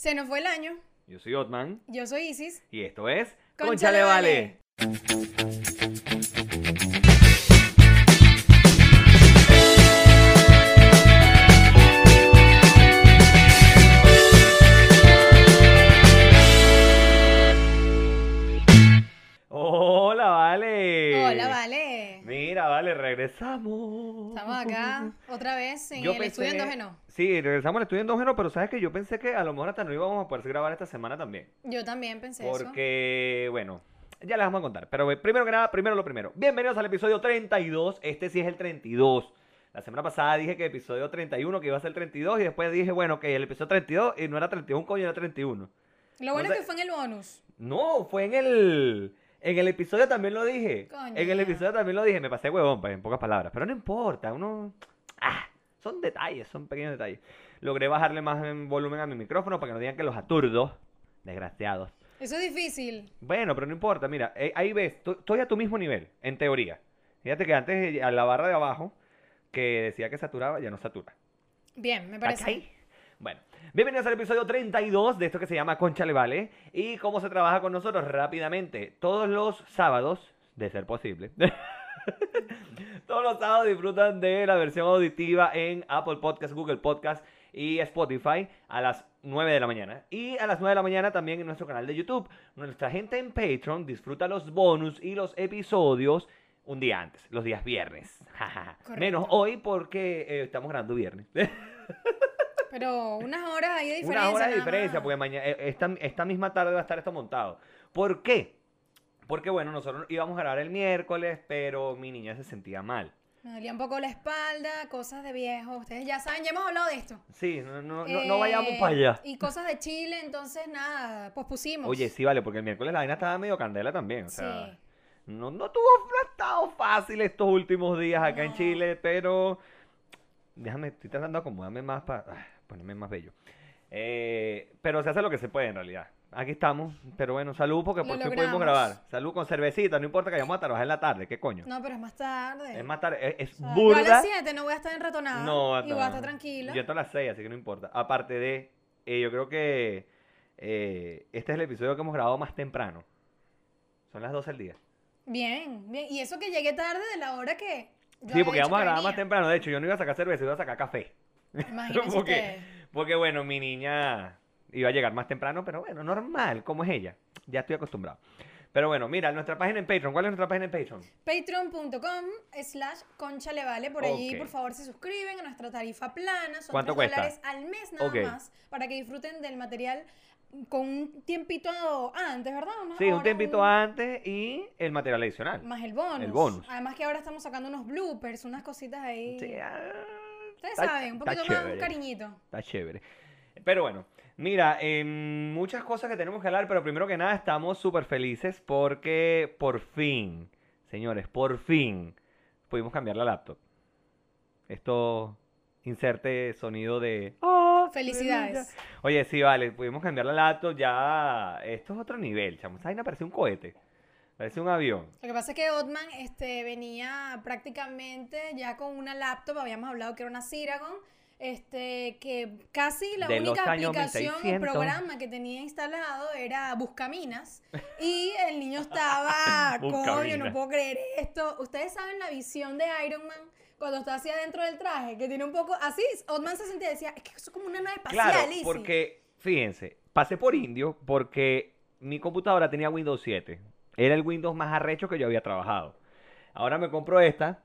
Se nos fue el año. Yo soy Otman Yo soy Isis. y esto es Conchale Vale. Vale, regresamos. Estamos acá otra vez en Yo el pensé- estudio endógeno. Sí, regresamos al estudio endógeno, pero sabes que yo pensé que a lo mejor hasta no íbamos a poder grabar esta semana también. Yo también pensé eso. Porque, bueno, ya les vamos a contar. Pero primero que nada, primero lo primero. Bienvenidos al episodio 32. Este sí es el 32. La semana pasada dije que episodio 31, que iba a ser el 32. Y después dije, bueno, que el episodio 32 y no era 31, coño, era 31. Lo bueno no es que fue en el bonus. No, fue en el. En el episodio también lo dije. Coño. En el episodio también lo dije. Me pasé huevón, pues, en pocas palabras. Pero no importa, uno. Ah, son detalles, son pequeños detalles. Logré bajarle más en volumen a mi micrófono para que no digan que los aturdo. Desgraciados. Eso es difícil. Bueno, pero no importa, mira, eh, ahí ves, estoy a tu mismo nivel, en teoría. Fíjate que antes eh, a la barra de abajo, que decía que saturaba, ya no satura. Bien, me parece. ¿Cachai? Bueno, bienvenidos al episodio 32 de esto que se llama Conchale Vale. ¿Y cómo se trabaja con nosotros? Rápidamente, todos los sábados, de ser posible. todos los sábados disfrutan de la versión auditiva en Apple Podcast, Google Podcast y Spotify a las 9 de la mañana. Y a las 9 de la mañana también en nuestro canal de YouTube. Nuestra gente en Patreon disfruta los bonus y los episodios un día antes, los días viernes. Menos hoy porque eh, estamos grabando viernes. Pero unas horas ahí de diferencia. Una hora de diferencia, porque mañana, esta, esta misma tarde va a estar esto montado. ¿Por qué? Porque bueno, nosotros íbamos a grabar el miércoles, pero mi niña se sentía mal. Me dolía un poco la espalda, cosas de viejo. Ustedes ya saben, ya hemos hablado de esto. Sí, no, no, no, Eh, no vayamos para allá. Y cosas de Chile, entonces nada, pues pusimos. Oye, sí, vale, porque el miércoles la vaina estaba medio candela también. O sea, Sí. no, no tuvo estado fácil estos últimos días acá en. Chile, pero déjame, estoy tratando de acomodarme más para ponerme más bello. Eh, pero se hace lo que se puede en realidad. Aquí estamos, pero bueno, salud porque por fin pudimos grabar. Salud con cervecita, no importa que vayamos a trabajar en la tarde, ¿qué coño? No, pero es más tarde. Es más tarde, es, es O sea, yo a burda. las 7 no voy a estar enratonada. No, y voy a estar tranquila. Yo estoy a las 6, así que no importa. Aparte de, eh, yo creo que eh, este es el episodio que hemos grabado más temprano. Son las 12 del día. Bien, bien. Y eso que llegué tarde de la hora que. yo Sí, porque vamos a grabar más temprano. De hecho, yo no iba a sacar cerveza, iba a sacar café. Imagínense porque, porque, bueno, mi niña iba a llegar más temprano, pero bueno, normal, como es ella. Ya estoy acostumbrado. Pero bueno, mira, nuestra página en Patreon. ¿Cuál es nuestra página en Patreon? Patreon.com slash concha Por allí, por favor, se suscriben a nuestra tarifa plana. Son ¿Cuánto 3 cuesta? dólares al mes nada Ok. más. Para que disfruten del material con un tiempito antes, ¿verdad? Sí, un tiempito antes y el material adicional. Más el bonus. El bonus. Además que ahora estamos sacando unos bloopers, unas cositas ahí. Sí, ah, Ustedes está- saben, un poquito más, un cariñito. Está chévere. Pero bueno, mira, em, muchas cosas que tenemos que hablar, pero primero que nada estamos súper felices porque por fin, señores, por fin pudimos cambiar la laptop. Esto inserte sonido de... "Ah, Felicidades. Oye, sí, vale, pudimos cambiar la laptop, ya... Esto es otro nivel, chamo. Esa vaina parece un cohete, parece un avión. Lo que pasa es que Otman este, venía prácticamente ya con una laptop, habíamos hablado que era una Ciragon, este, que casi la De única aplicación o 1600. programa que tenía instalado era Buscaminas y el niño estaba, coño, no puedo creer esto. Ustedes saben la visión de Iron Man cuando está hacia adentro del traje, que tiene un poco así, Otman se sentía decía, es que eso es como una nave espacial, Claro, Izzy". porque, fíjense, pasé por indio porque mi computadora tenía Windows 7. Era el Windows más arrecho que yo había trabajado. Ahora me compro esta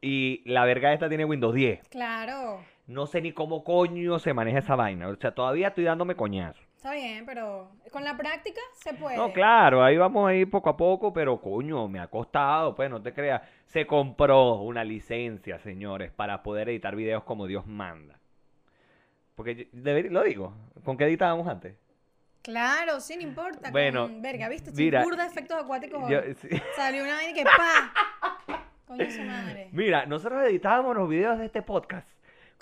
y la verga esta tiene Windows 10. Claro, No sé ni cómo coño se maneja esa vaina. O sea, todavía estoy dándome coñazo. está bien, pero con la práctica se puede. No, claro, ahí vamos a ir poco a poco, pero coño, me ha costado, pues no te creas. Se compró una licencia, señores, para poder editar videos como Dios manda. Porque, yo- deber- lo digo, ¿con qué editábamos antes? Claro, sí, no importa. Bueno, con, verga, ¿viste? mira, burda de efectos acuáticos. Yo- sí. Salió una vaina que ¡pa! Coño su madre. Mira, nosotros editábamos los videos de este podcast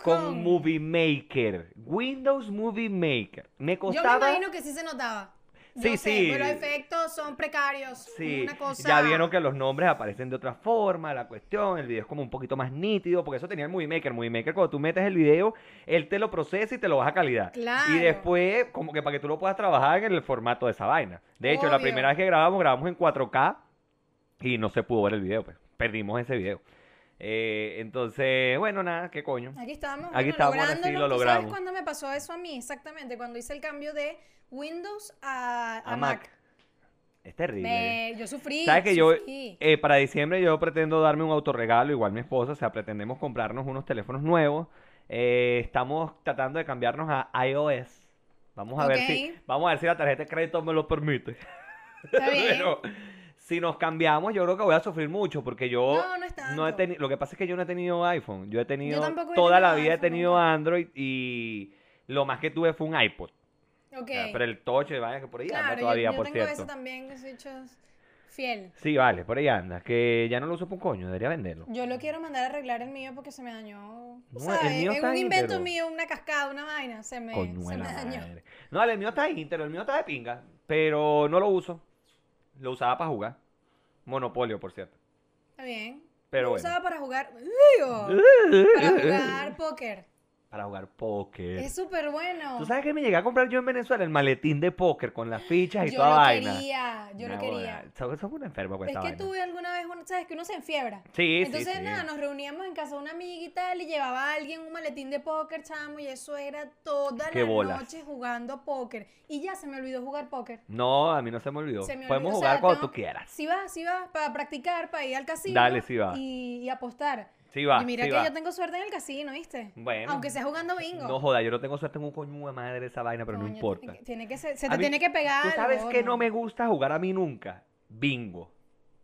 con Con- Movie Maker, Windows Movie Maker. Me Yo me costaba, imagino que sí se notaba. Yo Sí, sé, sí. pero los efectos son precarios. Sí, Una cosa... ya vieron que los nombres aparecen de otra forma, la cuestión, el video es como un poquito más nítido, porque eso tenía el Movie Maker. Movie Maker, cuando tú metes el video, él te lo procesa y te lo baja a calidad. Claro. Y después, como que para que tú lo puedas trabajar en el formato de esa vaina. De hecho, la primera vez que grabamos, grabamos en 4K y no se pudo ver el video, pues. Perdimos ese video. Eh, entonces, bueno, nada, qué coño. Aquí estamos. Aquí bueno, estamos, lo ¿Tú logramos. ¿Sabes cuándo me pasó eso a mí? Exactamente, cuando hice el cambio de Windows a, a A Mac. Mac. Es terrible. Me- yo sufrí. ¿Sabes que yo, eh, para diciembre yo pretendo darme un autorregalo, igual mi esposa, o sea, pretendemos comprarnos unos teléfonos nuevos. Eh, estamos tratando de cambiarnos a iOS. Vamos a ver si, vamos a ver si la tarjeta de crédito me lo permite. Está bien. Pero si nos cambiamos, yo creo que voy a sufrir mucho porque yo No, no es he tenido, lo que pasa es que yo no he tenido iPhone, yo he tenido he toda la vida he tenido. Android y lo más que tuve fue un iPod. Pero el touch, vaya que por ahí anda claro, yo- todavía, yo, por tengo cierto. ese también, que soy hecho fiel. Sí, vale, por ahí anda, que ya no lo uso por un coño, debería venderlo. Yo lo quiero mandar a arreglar el mío porque se me dañó. No, ¿sabes? el mío en está un invento mío, una cascada, una vaina, se me, se me dañó. madre. No, el mío está íntegro, el mío está de pinga, pero no lo uso. Lo usaba para jugar. Monopolio, por cierto. Está bien. Pero Lo bueno. usaba para jugar. Digo, para jugar póker. Para jugar póker. Es súper bueno. ¿Tú sabes qué me llegué a comprar yo en Venezuela? El maletín de póker con las fichas y yo toda vaina. quería, yo Nah, quería. huevada, Eso eso fue una enferma con Es que vaina. tuve alguna vez, una- ¿sabes? Que uno se enfiebra. Sí, Entonces, sí, sí. nada, nos reuníamos en casa de una amiga y tal, y llevaba a alguien un maletín de póker, chamo, y eso era toda Qué la bolas. noche jugando póker. Y ya se me olvidó jugar póker. No, a mí no se me olvidó. Se me Podemos olvidó, o jugar sea, cuando tengo- tú quieras. Si vas, si vas, para practicar, para ir al casino. Dale, sí va. Y, y apostar. Sí va, y mira sí que va. yo tengo suerte en el casino, ¿viste? Bueno. Aunque sea jugando bingo. No joda, yo no tengo suerte en un coño de madre esa vaina, pero no importa. Tiene que, tiene que ser- se A te mí- tiene que pegar. ¿Tú sabes algo, que no me gusta jugar a mí nunca? Bingo.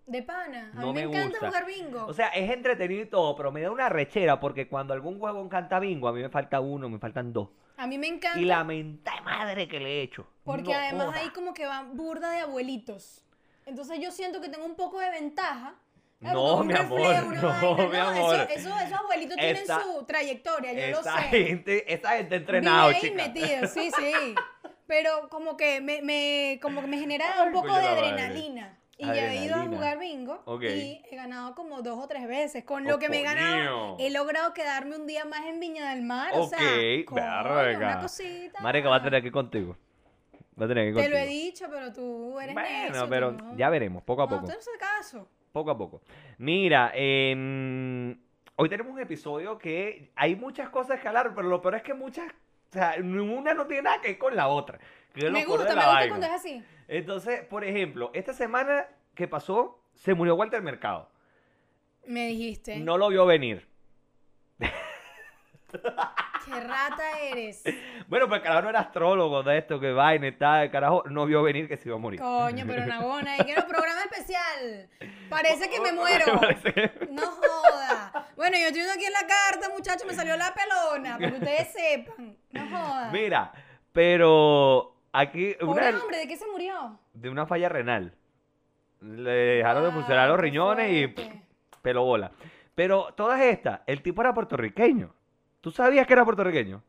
De pana. A No mí me, me encanta gusta. jugar bingo. O sea, es entretenido y todo, pero me da una rechera porque cuando algún huevón canta bingo, a mí me falta uno, me faltan dos. a mí me encanta. Y la menta de madre que le he hecho. Porque No además joda. hay como que van burda de abuelitos. Entonces yo siento que tengo un poco de ventaja. No, mi amor, reflejo, no, vaina. mi amor. Eso, esos abuelitos tienen Esa- su trayectoria, yo lo sé. gente, esa gente entrenado, Bien chica. metido, sí, sí. Pero como que me, me, como que me genera Ay, un poco de madre. adrenalina. Y yo he ido a Adrenalina. jugar bingo Ok. y he ganado como dos o tres veces. Con Oh, lo que me he ganado, he logrado quedarme un día más en Viña del Mar. O sea, Ok, coño, verga. una cosita. Marica, va a tener que ir contigo. Va a tener que ir Te lo he dicho, pero tú eres Bueno, necio, tú pero no. ya veremos, poco a No, poco. tú no caso. Poco a poco. Mira, em, hoy tenemos un episodio que hay muchas cosas que hablar, pero lo peor es que muchas, o sea, una no tiene nada que ver con la otra. que Me gusta, me gusta cuando es así. Entonces, por ejemplo, esta semana que pasó, se murió Walter Mercado. Me dijiste. No lo vio venir. Qué rata eres. Bueno, pues el carajo no era astrólogo de esto, que vaina y tal, el carajo no vio venir que se iba a morir. Coño, pero Nagona, y quiero programa especial. Parece que me muero. No joda. Bueno, yo estoy viendo aquí en la carta, muchachos, me salió la pelona, para que ustedes sepan. No joda. Mira, pero aquí Pobre una hombre, ¿de qué se murió? de una falla renal. Le dejaron de funcionar Ah, los qué riñones y pff, pelo bola. Pero todas estas, el tipo era puertorriqueño. ¿Tú sabías que era puertorriqueño?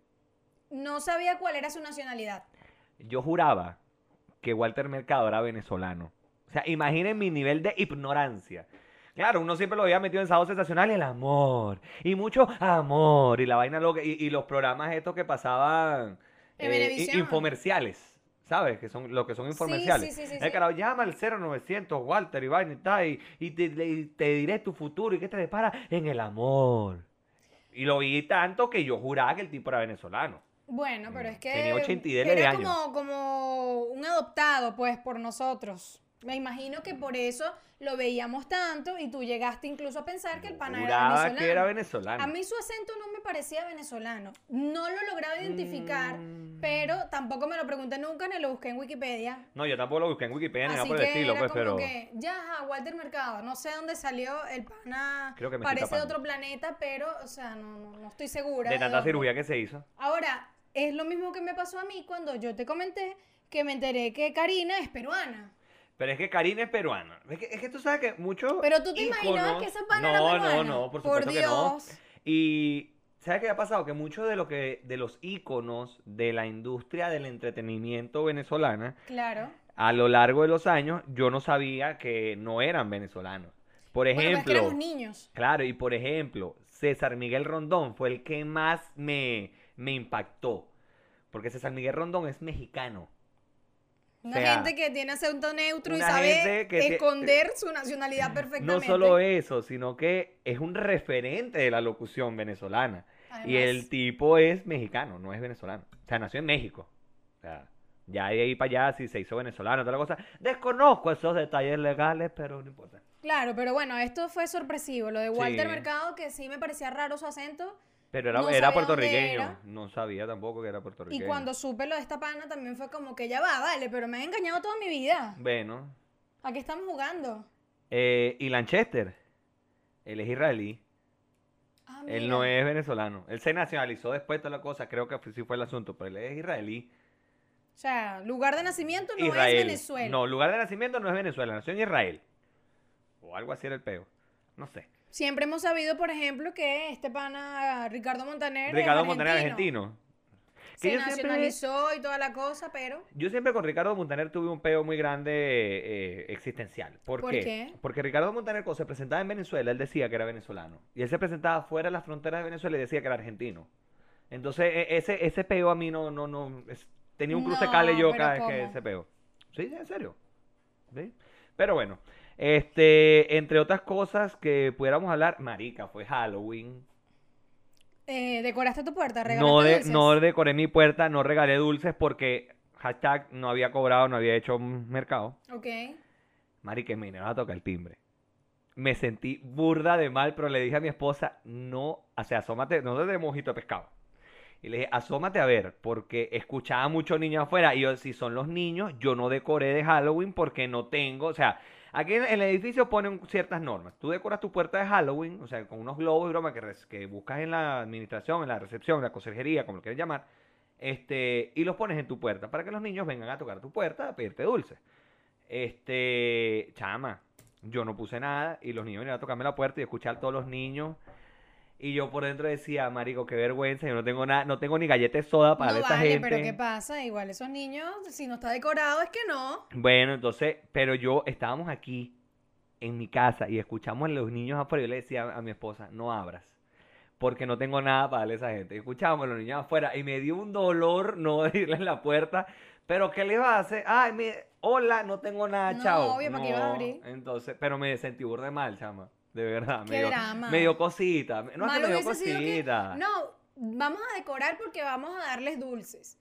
No sabía cuál era su nacionalidad. Yo juraba que Walter Mercado era venezolano. O sea, imaginen mi nivel de ignorancia. Claro, uno siempre lo había metido en sábado sensacional, el amor. Y mucho amor. Y la vaina loca. Y, y los programas estos que pasaban. Eh, infomerciales. ¿Sabes? Que son lo que son infomerciales. sí, sí, sí, el sí. carajo llama al 0900 Walter y vaina y tal. Y, y te, diré tu futuro y que te depara en el amor. Y lo vi tanto que yo juraba que el tipo era venezolano. Bueno, pero es que Tenía 80 y dele de era años. como, como un adoptado, pues, por nosotros. Me imagino que por eso lo veíamos tanto y tú llegaste incluso a pensar que el pana era venezolano. que era venezolano. A mí su acento no me parecía venezolano. No lo lograba identificar, Mm. pero tampoco me lo pregunté nunca ni lo busqué en Wikipedia. No, yo tampoco lo busqué en Wikipedia ni nada por el estilo, pues, pero. que, ya, Walter Mercado, no sé dónde salió, el pana Creo que me parece de otro planeta, pero, o sea, no, no, no estoy segura. De tanta cirugía que se hizo. Ahora, es lo mismo que me pasó a mí cuando yo te comenté que me enteré que Karina es peruana. Pero es que Karina es peruana. Es que, es que tú sabas que muchos. Pero tú te imaginabas íconos- que esa pana no, era peruana. No, no, por Por supuesto que no. Dios. Y ¿sabes qué ha pasado? Que muchos de lo que de los íconos de la industria del entretenimiento venezolana Claro. a lo largo de los años yo no sabía que no eran venezolanos. Por Bueno, pero es que ejemplo, éramos niños. claro, y por ejemplo, César Miguel Rondón fue el que más me, me impactó. Porque César Miguel Rondón es mexicano. Una sea, gente que tiene acento neutro y sabe esconder su nacionalidad perfectamente. No solo eso, sino que es un referente de la locución venezolana. Y el tipo es mexicano, no es venezolano. O sea, nació en México. O sea, ya de ahí para allá, si se hizo venezolano, toda la cosa. Desconozco esos detalles legales, pero no importa. Claro, pero bueno, esto fue sorpresivo. Lo de Walter Sí. Mercado, que sí me parecía raro su acento. Pero era, No era puertorriqueño. era. No sabía tampoco que era puertorriqueño. Y cuando supe lo de esta pana también fue como que ya va, vale, pero me han engañado toda mi vida. Bueno. ¿A qué estamos jugando? Eh, y Lanchester, él es israelí. Ah, Él no es venezolano. Él se nacionalizó después de toda la cosa. Creo que sí fue el asunto. Pero él es israelí. O sea, lugar de nacimiento no Israel. es Venezuela. No, lugar de nacimiento no es Venezuela. Nació en Israel. O algo así era el peo. No sé. Siempre hemos sabido, por ejemplo, que este pana Ricardo Montaner es Ricardo Montaner argentino. argentino. Se siempre- nacionalizó y toda la cosa, pero Yo siempre con Ricardo Montaner tuve un peo muy grande eh, existencial. ¿Por, ¿Por qué? qué? Porque Ricardo Montaner cuando se presentaba en Venezuela, él decía que era venezolano. Y él se presentaba fuera de las fronteras de Venezuela y decía que era argentino. Entonces, e- ese, ese peo a mí no, no, no, es- tenía un cruce No, cale yo cada vez que ese peo. Sí, en serio. ¿Sí? Pero bueno, este, entre otras cosas que pudiéramos hablar, marica, fue Halloween. eh, decoraste tu puerta, No, regalaste de, dulces. no decoré mi puerta, no regalé dulces porque hashtag no había cobrado, no había hecho un mercado. Ok. Marica, me va a tocar el timbre. Me sentí burda de mal, pero le dije a mi esposa, no, o sea, asómate, no de mojito de pescado. Y le dije, asómate a ver, porque escuchaba muchos niños afuera. Y yo, si son los niños, yo no decoré de Halloween porque no tengo, o sea, aquí en el edificio ponen ciertas normas. Tú decoras tu puerta de Halloween, o sea, con unos globos y broma que, buscas en la administración, en la recepción, en la conserjería, como lo quieras llamar, este, y los pones en tu puerta para que los niños vengan a tocar tu puerta a pedirte dulces. Este, chama, yo no puse nada y los niños venían a tocarme la puerta y escuchar a todos los niños. Y yo por dentro decía, marico, qué vergüenza, yo no tengo nada, no tengo ni galletas soda para no esta vale, gente. pero ¿qué pasa? Igual esos niños, si no está decorado, es que no. Bueno, entonces, pero yo estábamos aquí en mi casa y escuchamos a los niños afuera. Yo le decía a mi esposa, no abras, porque no tengo nada para darle a esa gente. Y escuchábamos a los niños afuera y me dio un dolor no abrirles la puerta. Pero ¿qué le va a hacer? Ay, mi, hola, no tengo nada, No, chao. obvio, ¿para qué ibas a No, abrir? Entonces, pero me sentí burda de mal, chama. De verdad. Qué me dio, drama. Me dio cosita. No es que Malo me dio sido que, cosita. no, vamos a decorar porque vamos a darles dulces.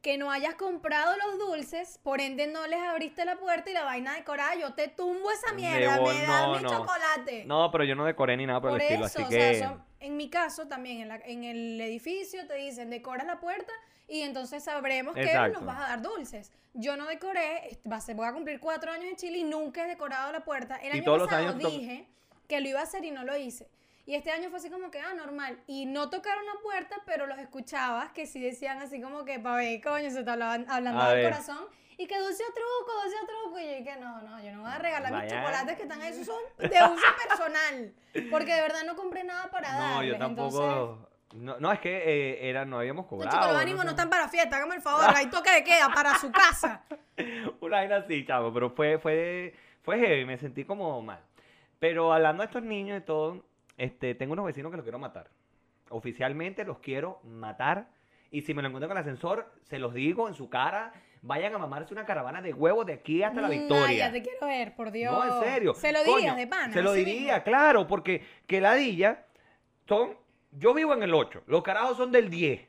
Que no hayas comprado los dulces, por ende no les abriste la puerta y la vaina decorada, yo te tumbo esa mierda, Debo- me das no, mi no. chocolate. No, pero yo no decoré ni nada por, Por el estilo, eso, así o que... sea, son- en mi caso también, en, la- en el edificio te dicen, decoras la puerta y entonces sabremos que nos vas a dar dulces. Yo no decoré, va a ser- voy a cumplir cuatro años en Chile y nunca he decorado la puerta. El Y año todos los pasado años to- dije que lo iba a hacer y no lo hice. Y este año fue así como que, ah, normal. Y no tocaron la puerta, pero los escuchabas que sí decían así como que, pa' ver, coño, se te hablaban, hablando del corazón. Y que dulce truco, dulce truco. Y yo dije, no, no, yo no voy a regalar mis Vaya. chocolates que están ahí, esos son de uso personal. Porque de verdad no compré nada para No, darles. yo Entonces, tampoco... No, no, es que eh, era, no habíamos los cobrado. chicos, los no ánimos no sé. están para fiesta, hágame el favor, hay toque de queda para su casa. Una vaina así, chavo, pero fue, fue, fue heavy, me sentí como mal. Pero hablando de estos niños y todo, este, tengo unos vecinos que los quiero matar. Oficialmente los quiero matar. Y si me lo encuentro con el ascensor, se los digo en su cara, vayan a mamarse una caravana de huevos de aquí hasta la Ay, Victoria. ya te quiero ver, por Dios. No, en serio. Se lo Coño, dirías de pana. Se lo diría, mismo. claro, porque que ladilla son. Yo vivo en el 8, los carajos son del 10.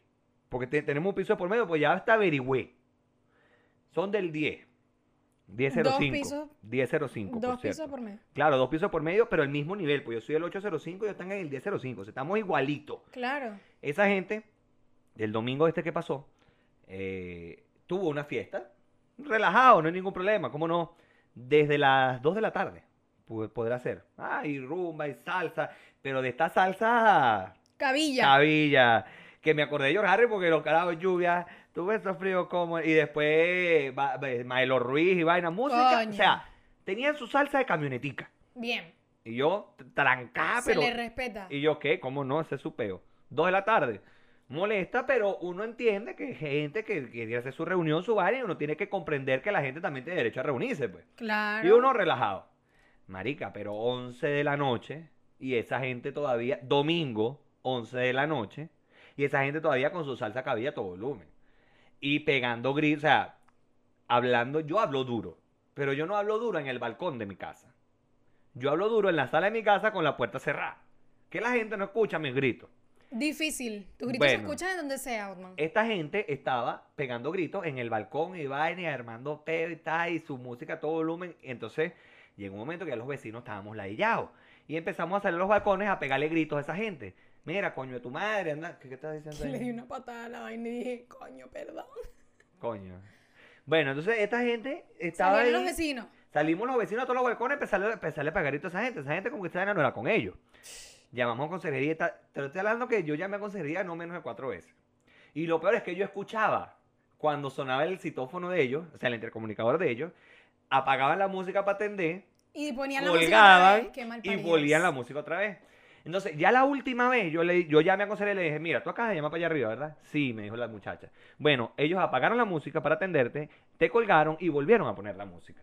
Porque te- tenemos un piso por medio, pues ya está averigüé. Son del 10. 1005. pisos. 1005, por Dos pisos por mes. Claro, dos pisos por medio, pero el mismo nivel. Pues yo soy el 805 y ellos están en el 1005. O sea, estamos igualitos. Claro. Esa gente, el domingo este que pasó, eh, tuvo una fiesta. Relajado, no hay ningún problema, ¿cómo no? Desde las 2 de la tarde podrá ser. Ah, y rumba y salsa, pero de esta salsa Cabilla. cabilla. Que me acordé de George Harry porque los carajos lluvia, tuve esos fríos como. Y después va- Maelo Ruiz y vaina, música. Coño. O sea, tenían su salsa de camionetica. Bien. Y yo, trancada, Se pero. le respeta. Y yo, ¿qué? ¿Cómo no? Ese es su peo. Dos de la tarde. molesta, pero uno entiende que hay gente que quiere hacer su reunión, su vaina, y uno tiene que comprender que la gente también tiene derecho a reunirse, pues. Claro. Y uno relajado. Marica, pero 11 de la noche y esa gente todavía, domingo, 11 de la noche, y esa gente todavía con su salsa cabilla a todo volumen. Y pegando gritos, o sea, hablando, yo hablo duro, pero yo no hablo duro en el balcón de mi casa. Yo hablo duro en la sala de mi casa con la puerta cerrada. Que la gente no escucha mis gritos. Difícil. Tus gritos se escuchan en donde sea, Otman. Esta gente estaba pegando gritos en el balcón y vaina y armando peo y tal, y su música a todo volumen. Entonces llegó un momento que ya los vecinos estábamos ladillados. Y empezamos a salir a los balcones a pegarle gritos a esa gente. Mira, coño de tu madre, anda. ¿Qué, qué estás diciendo Le ahí? di una patada a la vaina y dije, coño, perdón. Coño. Bueno, entonces esta gente estaba Salieron ahí. los vecinos. Salimos los vecinos a todos los balcones empezarle, a empezarle a gritos a esa gente. Esa gente como que esta vaina no era con ellos. Llamamos a consejería. tal. Te lo estoy hablando que yo llamé a consejería no menos de cuatro veces. Y lo peor es que yo escuchaba cuando sonaba el citófono de ellos, o sea, el intercomunicador de ellos, apagaban la música para atender, Y ponían la música otra vez. Qué mal y volvían la música otra vez. Entonces, ya la última vez yo, le, yo llamé a consejería y le dije, mira, tú acabas de llamar para allá arriba, ¿verdad? Sí, me dijo la muchacha. Bueno, ellos apagaron la música para atenderte, te colgaron y volvieron a poner la música.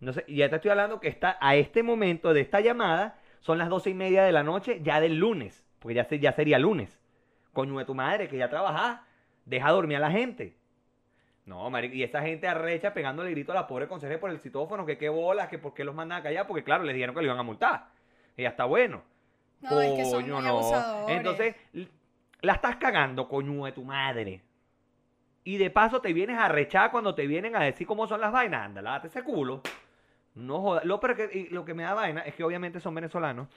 Entonces, ya te estoy hablando que está a este momento de esta llamada, son las doce y media de la noche ya del lunes, porque ya, se- ya sería lunes. Coño de tu madre, que ya trabajás, deja dormir a la gente. No, marico, y esa gente arrecha pegándole grito a la pobre consejera por el citófono, que qué bolas, que por qué los mandan a callar, porque claro, les dijeron que le iban a multar. Y ya está bueno. No, es que son Coño, muy no. Entonces, la estás cagando, coño de tu madre. Y de paso te vienes a rechar cuando te vienen a decir cómo son las vainas. Anda, lávate ese culo. No jodas. Lo, pero que, y lo que me da vaina es que obviamente son venezolanos.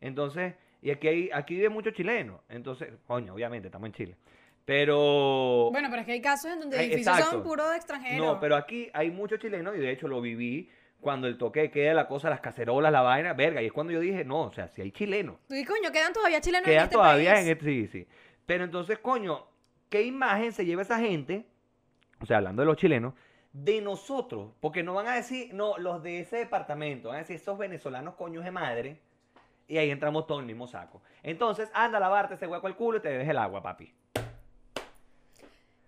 Entonces, y aquí, hay, aquí vive muchos chilenos. Entonces, coño, obviamente, estamos en Chile. Pero... Bueno, pero es que hay casos en donde edificios exacto. son puros extranjeros. No, pero aquí hay muchos chilenos y de hecho lo viví cuando el toque de queda, la cosa, las cacerolas, la vaina, verga. Y es cuando yo dije, no, o sea, si hay chilenos. Dices, coño, quedan todavía chilenos en Quedan este todavía país. en este, sí, sí. Pero entonces, coño, ¿qué imagen se lleva esa gente? O sea, hablando de los chilenos, de nosotros. Porque no van a decir, no, los de ese departamento, van a decir esos venezolanos coños de madre. Y ahí entramos todos en el mismo saco. Entonces, anda a lavarte ese hueco al culo y te bebes el agua, papi.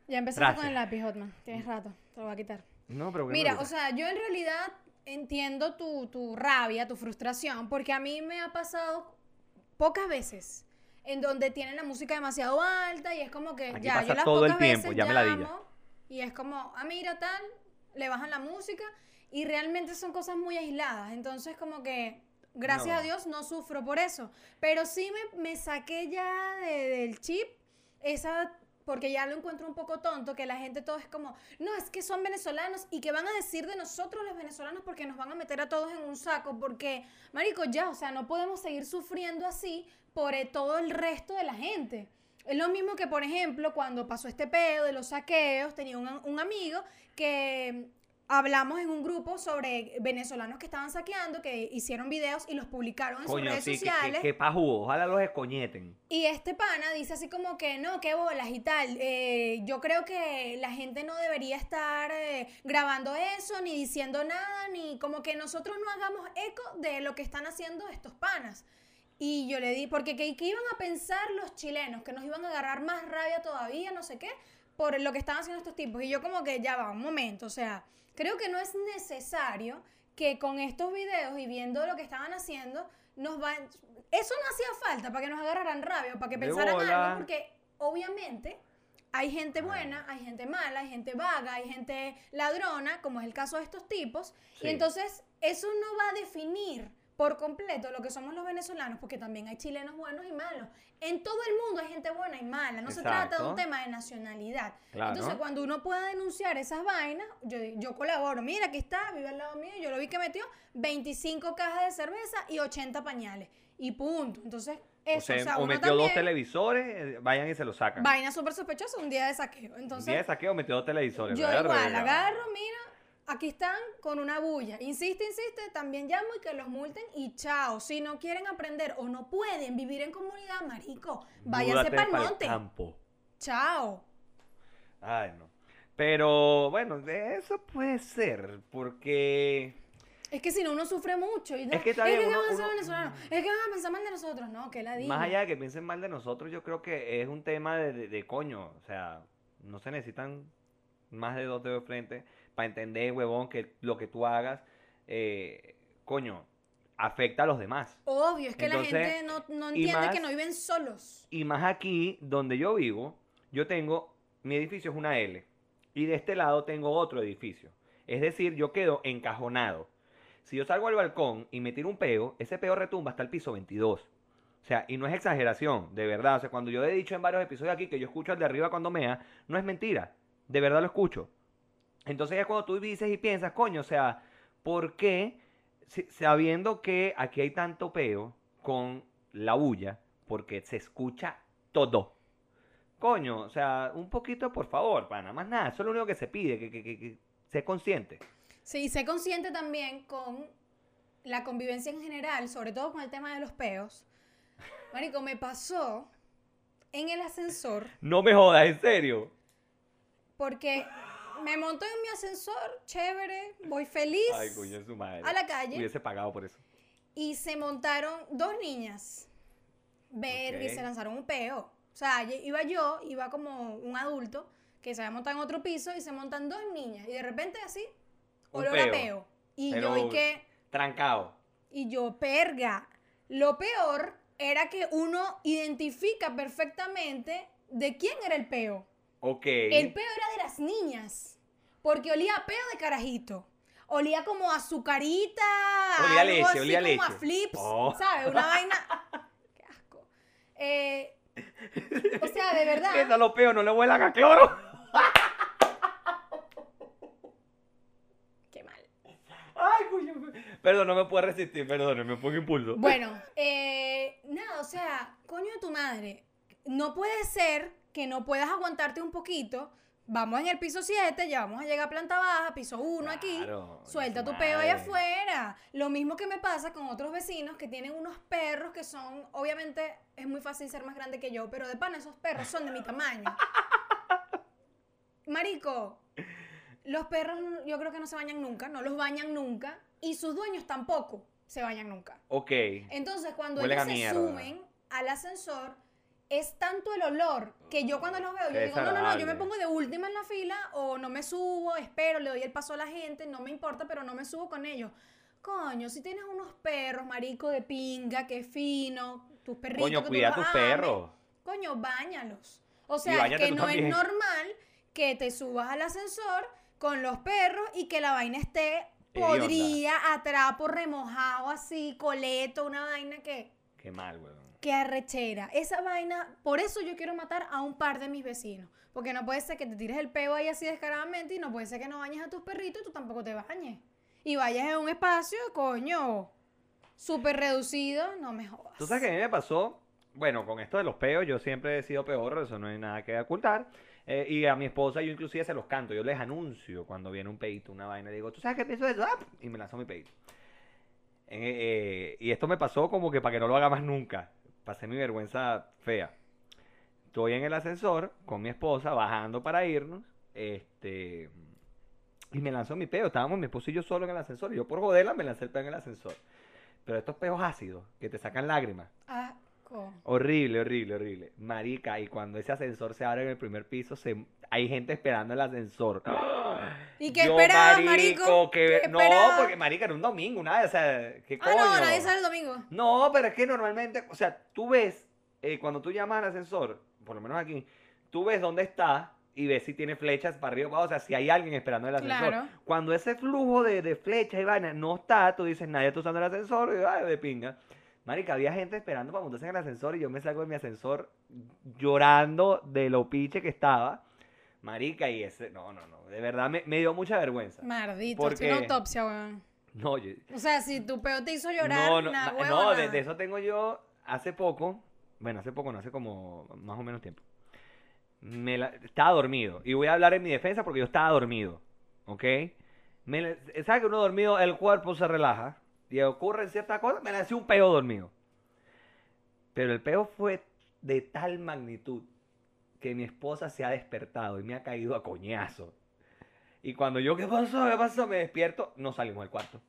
Ya empezaste Gracias. con el lápiz, Hotman. Tienes rato. Te lo voy a quitar. No, pero ¿qué Mira, o sea, yo en realidad entiendo tu, tu rabia, tu frustración, porque a mí me ha pasado pocas veces en donde tienen la música demasiado alta y es como que Aquí ya, pasa yo las todo el pocas tiempo, veces ya me la llamo y es como, ah, mira tal, le bajan la música y realmente son cosas muy aisladas, entonces como que gracias No. a Dios no sufro por eso, pero sí me, me saqué ya de- del chip esa porque ya lo encuentro un poco tonto que la gente todo es como, no, es que son venezolanos y que van a decir de nosotros los venezolanos porque nos van a meter a todos en un saco, porque, marico, ya, o sea, no podemos seguir sufriendo así por eh, todo el resto de la gente. Es lo mismo que, por ejemplo, cuando pasó este pedo de los saqueos, tenía un, un amigo que hablamos en un grupo sobre venezolanos que estaban saqueando, que hicieron videos y los publicaron en sus redes sí, que, sociales. que, que jugo, ojalá los escoñeten. Y este pana dice así como que no, qué bolas y tal. Eh, yo creo que la gente no debería estar eh, grabando eso, ni diciendo nada, ni como que nosotros no hagamos eco de lo que están haciendo estos panas. Y yo le di, porque ¿qué, qué iban a pensar los chilenos? Que nos iban a agarrar más rabia todavía, no sé qué, por lo que están haciendo estos tipos. Y yo como que ya va, un momento, o sea, creo que no es necesario que con estos videos y viendo lo que estaban haciendo, nos van... Eso no hacía falta para que nos agarraran rabia, o para que De pensaran bola. algo, porque obviamente hay gente buena, hay gente mala, hay gente vaga, hay gente ladrona, como es el caso de estos tipos, Sí. y entonces eso no va a definir por completo lo que somos los venezolanos, porque también hay chilenos buenos y malos. En todo el mundo hay gente buena y mala, no se trata de un tema de nacionalidad. Claro. Entonces, cuando uno pueda denunciar esas vainas, yo, yo colaboro. Mira, aquí está, vive al lado mío, yo lo vi que metió 25 cajas de cerveza y 80 pañales. Y punto. Entonces, eso, o, sea, o sea, o metió dos televisores, eh, vayan y se los sacan. Vaina súper sospechosa, un día de saqueo. Un Entonces, día de saqueo metió dos televisores. yo igual agarro, mira, aquí están con una bulla. Insiste, insiste, también llamo y que los multen y chao. Si no quieren aprender o no pueden vivir en comunidad, marico, váyanse para el monte. campo. Chao. Ay, no. Pero bueno, eso puede ser, porque Es que si no, uno sufre mucho. Y Es que está es que uno- van a uno- venezolanos. Es que van a pensar mal de nosotros. No, que la diga. Más allá de que piensen mal de nosotros, yo creo que es un tema de, de- de coño. O sea, no se necesitan más de dos dedos de frente para entender, huevón, que lo que tú hagas, eh, coño, afecta a los demás. Obvio, es que Entonces, la gente no, no entiende que no viven solos. Y más aquí, donde yo vivo, yo tengo, mi edificio es una L. Y de este lado tengo otro edificio. Es decir, yo quedo encajonado. Si yo salgo al balcón y me tiro un peo, ese peo retumba hasta el piso 22. O sea, y no es exageración, de verdad. O sea, cuando yo he dicho en varios episodios aquí que yo escucho al de arriba cuando mea, no es mentira. De verdad lo escucho. Entonces es cuando tú dices y piensas, coño, o sea, ¿por qué sabiendo que aquí hay tanto peo con la bulla? Porque se escucha todo. Coño, o sea, un poquito, por favor, para nada más nada. Eso es lo único que se pide, que, que, que, que sé consciente. Sí, sé consciente también con la convivencia en general, sobre todo con el tema de los peos. Marico, me pasó en el ascensor No me jodas, en serio. porque me monto en mi ascensor, chévere, voy feliz Ay, coño, su madre. a la calle Hubiese pagado por eso. y se montaron dos niñas. Ver, y Ok. se lanzaron un peo. O sea, iba yo, iba como un adulto que se había montado en otro piso y se montan dos niñas y de repente así, Un olor a peo. peo. Y Pero- yo, y que... Trancado. Y yo, perga. Lo peor era que uno identifica perfectamente de quién era el peo. Ok. El peo era de las niñas. Porque olía a peo de carajito. Olía como a azucarita. Olía a algo leche, así olía a como leche. flips. Oh. ¿Sabes? Una vaina. Qué asco. Eh, o sea, de verdad. Piensa los peos, no le vuelan a cloro. Qué mal. Ay, coño. Perdón, no me puedo resistir, perdón, me pongo impulso. Bueno, eh, nada, o sea, coño de tu madre. No puede ser que no puedas aguantarte un poquito. Vamos en el piso 7, ya vamos a llegar a planta baja, piso 1 aquí. Suelta su tu peo allá afuera. Lo mismo que me pasa con otros vecinos que tienen unos perros que son, obviamente es muy fácil ser más grande que yo, pero de pan esos perros son de mi tamaño. Marico, los perros yo creo que no se bañan nunca, no los bañan nunca y sus dueños tampoco se bañan nunca. Ok. Entonces, cuando ellos se mierda. suben al ascensor, es tanto el olor que yo cuando los veo, yo digo, no, no, no, yo me pongo de última en la fila o no me subo, espero, le doy el paso a la gente, no me importa, pero no me subo con ellos. Coño, si tienes unos perros, marico de pinga, qué fino, tus perritos. Coño, que tú cuida a tus ames, perros. Coño, bañalos. O sea, es que no también. es normal que te subas al ascensor con los perros y que la vaina esté podría, a trapo, remojado así, coleto, una vaina que... Qué mal, weón. Qué arrechera. Esa vaina, por eso yo quiero matar a un par de mis vecinos. Porque no puede ser que te tires el peo ahí así descaradamente y no puede ser que no bañes a tus perritos y tú tampoco te bañes. Y vayas en un espacio, coño, súper reducido, no me jodas. ¿Tú sabes que a mí me pasó? Bueno, con esto de los peos, yo siempre he sido peor, eso no hay nada que ocultar. Eh, y a mi esposa yo inclusive se los canto, yo les anuncio cuando viene un peito, una vaina, digo, ¿tú sabes qué pienso de eso? Ah, Y me lanzo mi peito. Eh, eh, y esto me pasó como que para que no lo haga más nunca. Pasé mi vergüenza fea. Estoy en el ascensor con mi esposa bajando para irnos. Este. Y me lanzó mi peo. Estábamos mi esposo y yo solo en el ascensor. Y yo por joderla me lancé el peo en el ascensor. Pero estos peos ácidos que te sacan lágrimas. Asco. Horrible, horrible, horrible. Marica, y cuando ese ascensor se abre en el primer piso, se... hay gente esperando el ascensor. ¿Y qué Yo, esperabas, marico? que- ¿Qué No, porque marica era un domingo, nada, o sea, ¿qué Ah, coño? no, nadie sale el domingo. No, pero es que normalmente, o sea, tú ves, eh, cuando tú llamas al ascensor, por lo menos aquí, tú ves dónde está y ves si tiene flechas para arriba o para abajo, o sea, si hay alguien esperando el ascensor. Claro. Cuando ese flujo de, de flechas y vaina no está, tú dices, nadie está usando el ascensor, y ay, de pinga. Marica, había gente esperando para montarse en el ascensor y yo me salgo de mi ascensor llorando de lo piche que estaba. Marica, y ese, no, no, no, de verdad me, me dio mucha vergüenza. Maldito, ¿Por estoy en qué? autopsia, weón. No, yo, O sea, si tu peo te hizo llorar, no, no, huevo, no, de, nada. de eso tengo yo hace poco, bueno, hace poco, no hace como más o menos tiempo. Me la- estaba dormido, y voy a hablar en mi defensa porque yo estaba dormido, ¿ok? Me, la- ¿Sabes que uno dormido, el cuerpo se relaja y ocurren ciertas cosas? Me lancé un peo dormido. Pero el peo fue de tal magnitud que mi esposa se ha despertado y me ha caído a coñazo. Y cuando yo, ¿qué pasó? ¿Qué pasó? Me despierto, no salimos del cuarto.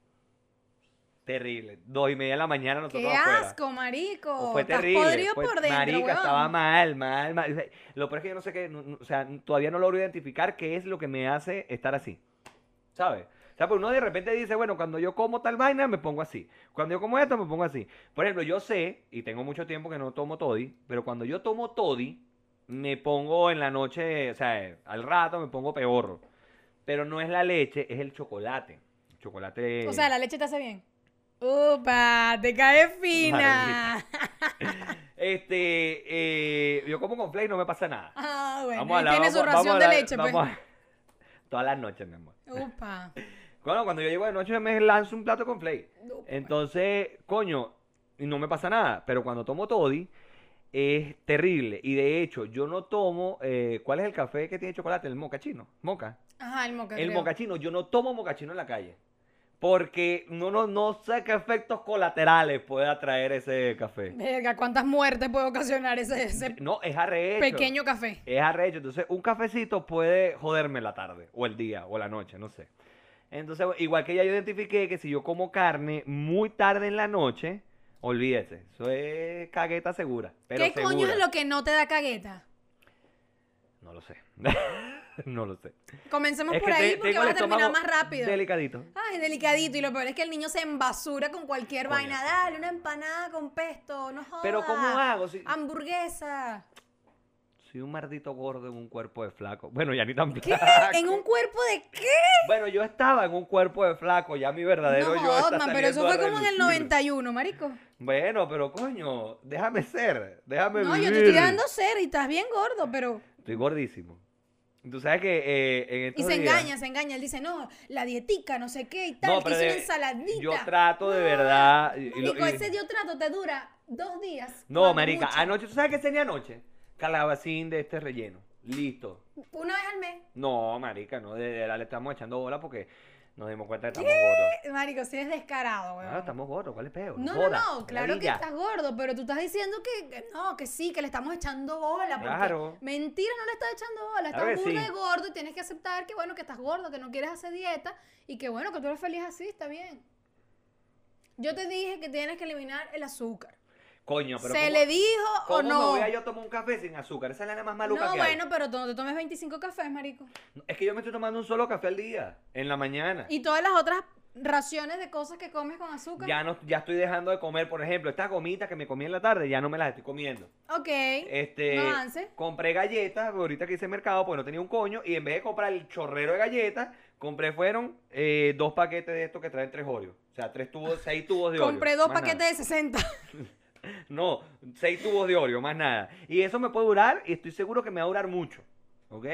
Terrible. Dos y media de la mañana nosotros ¡Qué afuera. asco, marico! Fue Estás terrible. podrido fue- por dentro, marica, weón. estaba mal, mal, mal. Lo peor es que yo no sé qué, no- no- o sea, todavía no logro identificar qué es lo que me hace estar así. ¿Sabes? O sea, pues uno de repente dice, bueno, cuando yo como tal vaina me pongo así. Cuando yo como esto me pongo así. Por ejemplo, yo sé, y tengo mucho tiempo que no tomo toddy, pero cuando yo tomo toddy, me pongo en la noche, o sea, al rato me pongo peor. Pero no es la leche, es el chocolate. Chocolate. O sea, la leche te hace bien. ¡Upa! ¡Te cae fina! Este, eh, yo como con flake no me pasa nada. Ah, bueno. Vamos a él la- tiene su ración de la- leche, pues. a- Todas las noches, mi amor. ¡Upa! Bueno, cuando yo llego de noche me lanzo un plato con flake. Entonces, coño, no me pasa nada. Pero cuando tomo toddy, es terrible. Y de hecho, yo no tomo, eh, ¿cuál es el café que tiene chocolate? El mocachino. Moca. Ajá, el moca. El creo. mocachino, yo no tomo mocachino en la calle. Porque no, no, no sé qué efectos colaterales puede traer ese café. Verga, ¿cuántas muertes puede ocasionar ese, ese No, es arrecho. pequeño café? Es arrecho. Entonces, un cafecito puede joderme la tarde, o el día, o la noche, no sé. Entonces, igual que ya yo identifiqué que si yo como carne muy tarde en la noche, olvídese. Eso es cagueta segura. Pero ¿Qué coño es lo que no te da cagueta? No lo sé. no lo sé. Comencemos Es por ahí te- porque vas a terminar más rápido. Delicadito. Ay, delicadito. Y lo peor es que el niño se embasura con cualquier Coño, vaina. Dale, una empanada con pesto, no jodas. Pero ¿cómo hago? Si, Hamburguesa. Soy un maldito gordo en un cuerpo de flaco. Bueno, ya ni tan ¿Qué? flaco. ¿En un cuerpo de qué? Bueno, yo estaba en un cuerpo de flaco, ya mi verdadero No yo está pero eso fue como en el relucir. 91, marico. Bueno, pero coño, déjame ser, déjame No, yo vivir. te estoy dando ser y estás bien gordo, pero... Estoy gordísimo. Tú sabes que eh, en Y estos se días- engaña, se engaña. Él dice, no, la dietica, no sé qué y tal, No, que de- ensaladita. yo trato de verdad. y- y lo- Marico, y- ese dio trato te dura dos días. No, marica, mucho. anoche, ¿tú sabes qué cené anoche? Calabacín de este relleno. Listo. Una vez al mes. No, marica, no, de verdad le estamos echando bola porque nos dimos cuenta que estamos gordos. Marico, sí es descarado, weón. Ah, estamos gordos, ¿cuál es peor? No, no, no, claro que estás gordo, pero tú estás diciendo que, que no, que sí, que le estamos echando bola. Porque Claro. Mentira, no le estás echando bola. Claro Estás burda sí. de gordo y tienes que aceptar que, bueno, que estás gordo, que no quieres hacer dieta y que, bueno, que tú eres feliz así, está bien. Yo te dije que tienes que eliminar el azúcar. Coño, pero ¿Se ¿cómo- le dijo o ¿Cómo no? voy a yo tomar un café sin azúcar? Esa es la más maluca No, que hay. bueno, pero tú no te tomes 25 cafés, marico. Es que yo me estoy tomando un solo café al día, en la mañana. Y todas las otras raciones de cosas que comes con azúcar. Ya no, ya estoy dejando de comer, por ejemplo, estas gomitas que me comí en la tarde, ya no me las estoy comiendo. Ok. Este, No avance. compré galletas, ahorita que hice mercado, porque no tenía un coño, y en vez de comprar el chorrero de galletas, compré fueron eh, dos paquetes de estos que traen tres Oreos. O sea, tres tubos, seis tubos de Oreo. Compré dos paquetes nada. de 60. No, seis tubos de Oreo, más nada. Y eso me puede durar, y estoy seguro que me va a durar mucho, ¿ok?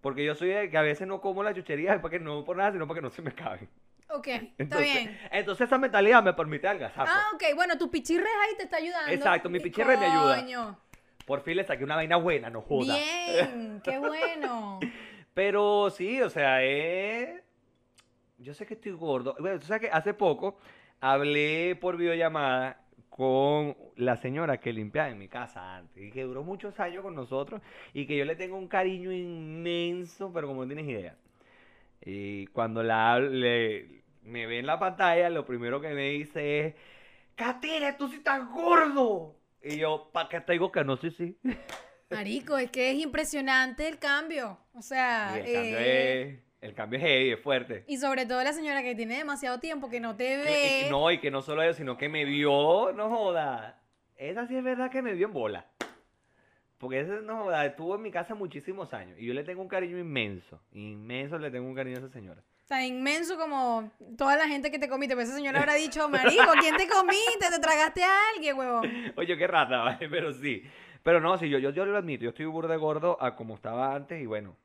Porque yo soy de que a veces no como las chucherías porque no por nada, sino porque no se me caben. Ok, está bien. entonces esa mentalidad me permite algazar. Ah, ok, bueno, tu pichirres ahí te está ayudando. Exacto, mi Y pichirre me ayuda. Por fin le saqué una vaina buena, no joda. Bien, qué bueno. Pero sí, o sea, es... Yo sé que estoy gordo. Bueno, tú sabes que hace poco hablé por videollamada con la señora que limpiaba en mi casa antes y que duró muchos años con nosotros y que yo le tengo un cariño inmenso, pero como no tienes idea. Y cuando la le- me ve en la pantalla, lo primero que me dice es, Catire, tú sí estás gordo. Y yo, ¿para qué te digo que no? Sí, sí. Marico, es que es impresionante el cambio. O sea, Y el cambio eh, es, el cambio es heavy, es fuerte. y sobre todo la señora que tiene demasiado tiempo que no te ve. no, y que no solo eso, sino que me vio, no joda. Esa sí es verdad que me vio en bola. Porque esa, no joda, estuvo en mi casa muchísimos años. Y yo le tengo un cariño inmenso. Inmenso le tengo un cariño a esa señora. O sea, inmenso como toda la gente que te comiste. Pues esa señora habrá dicho, marico, ¿quién te comiste? ¿Te tragaste a alguien, huevón? Oye, qué rata, ¿vale? Pero sí. Pero no, sí, yo, yo, yo lo admito. Yo estoy burda de gordo a como estaba antes y bueno.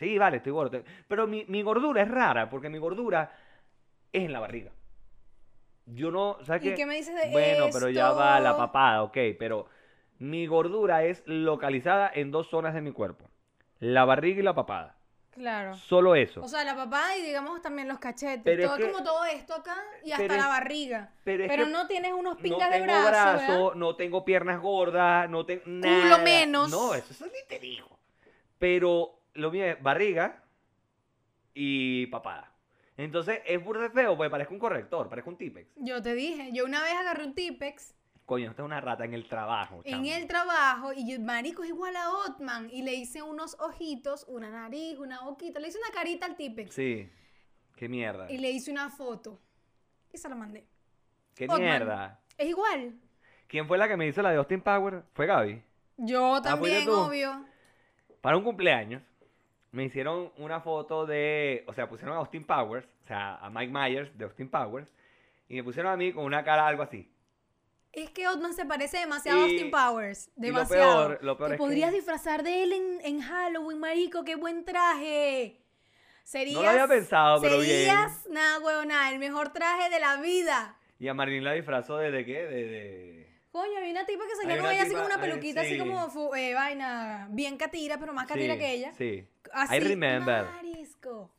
Sí, vale, estoy gordo. Pero mi, mi gordura es rara porque mi gordura es en la barriga. Yo no, ¿sabes ¿Y qué me dices de Bueno, pero ya va la papada, ok, pero mi gordura es localizada en dos zonas de mi cuerpo. La barriga y la papada. Claro. Solo eso. O sea, la papada y digamos también los cachetes. Pero es todo que- como todo esto acá y hasta la es- barriga. pero Pero, es que no tienes unos no pingas de tengo brazo, brazo, ¿verdad? no tengo piernas gordas, no tengo nada. menos. No, eso, eso ni te digo. Pero lo mío es barriga y papada. Entonces es burda de feo, porque parezco un corrector, parezco un Tipex. Yo te dije, yo una vez agarré un Tipex Coño, esta es una rata en el trabajo. en el trabajo y yo, marico, es igual a Otman. Y le hice unos ojitos, una nariz, una boquita. Le hice una carita al Tipex. Sí. Qué mierda. Y le hice una foto. Y se la mandé. Qué Otman. mierda. Es igual. ¿Quién fue la que me hizo la de Austin Power? Fue Gaby. Yo también, tú? obvio. Para un cumpleaños, me hicieron una foto de. O sea, pusieron a Austin Powers, o sea, a Mike Myers de Austin Powers, y me pusieron a mí con una cara algo así. Es que Otman se parece demasiado a Austin Powers. y lo Demasiado. peor- lo peor Te es que- podrías disfrazar de él en, en Halloween, marico. Qué buen traje. Serías, No lo había pensado, pero bien. serías, nada, huevona, el mejor traje de la vida. Y a Marilyn la disfrazó de, de qué? De. de... Coño, había una tipa que salía con ella así como una eh, peluquita, así sí. como eh, vaina, bien catira, pero más catira Sí, que ella. Sí. Así, I remember. Marisco.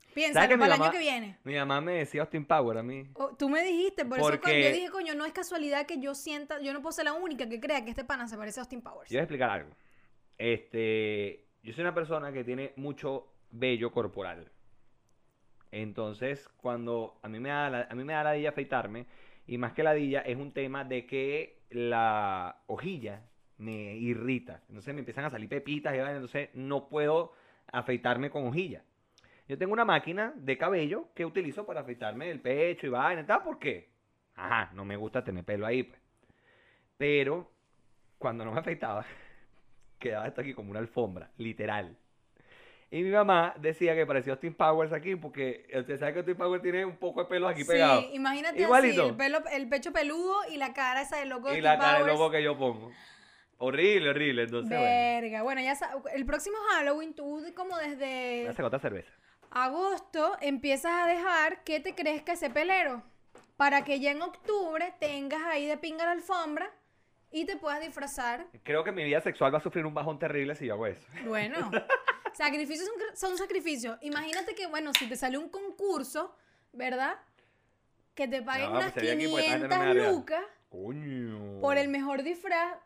¿Sabes Piénsalo que mi para el mamá- año que viene. Mi mamá me decía Austin Power a mí. Oh, tú me dijiste, por eso cuando yo dije, coño, no es casualidad que yo sienta, yo no puedo ser la única que crea que este pana se parece a Austin Powers. Yo voy a explicar algo. Este, yo soy una persona que tiene mucho vello corporal. Entonces, cuando a mí me da la, a mí me da ladilla afeitarme, y más que ladilla, es un tema de que la hojilla me irrita. Entonces me empiezan a salir pepitas y entonces no puedo afeitarme con hojilla. Yo tengo una máquina de cabello que utilizo para afeitarme el pecho y vaina y tal, ¿por qué? Ajá, no me gusta tener pelo ahí, pues. Pero cuando no me afeitaba, quedaba esto aquí como una alfombra, literal. Y mi mamá decía que parecía Austin Powers aquí, porque usted sabe que Austin Powers tiene un poco de pelos aquí sí, pegados. imagínate Igualito. así, el, pelo, el pecho peludo y la cara esa de loco de Y la cara de Powers. loco que yo pongo. Horrible, horrible. Entonces, bueno. Verga. Bueno, ya sa- el próximo Halloween tú como desde segunda cerveza. agosto empiezas a dejar que te crezca ese pelero para que ya en octubre tengas ahí de pinga la alfombra y te puedas disfrazar. Creo que mi vida sexual va a sufrir un bajón terrible si yo hago eso. Bueno, sacrificios son, son sacrificios. Imagínate que, bueno, si te sale un concurso, ¿verdad? Que te paguen No, unas pues pues, no 500 me daría. lucas Coño. por el mejor disfraz.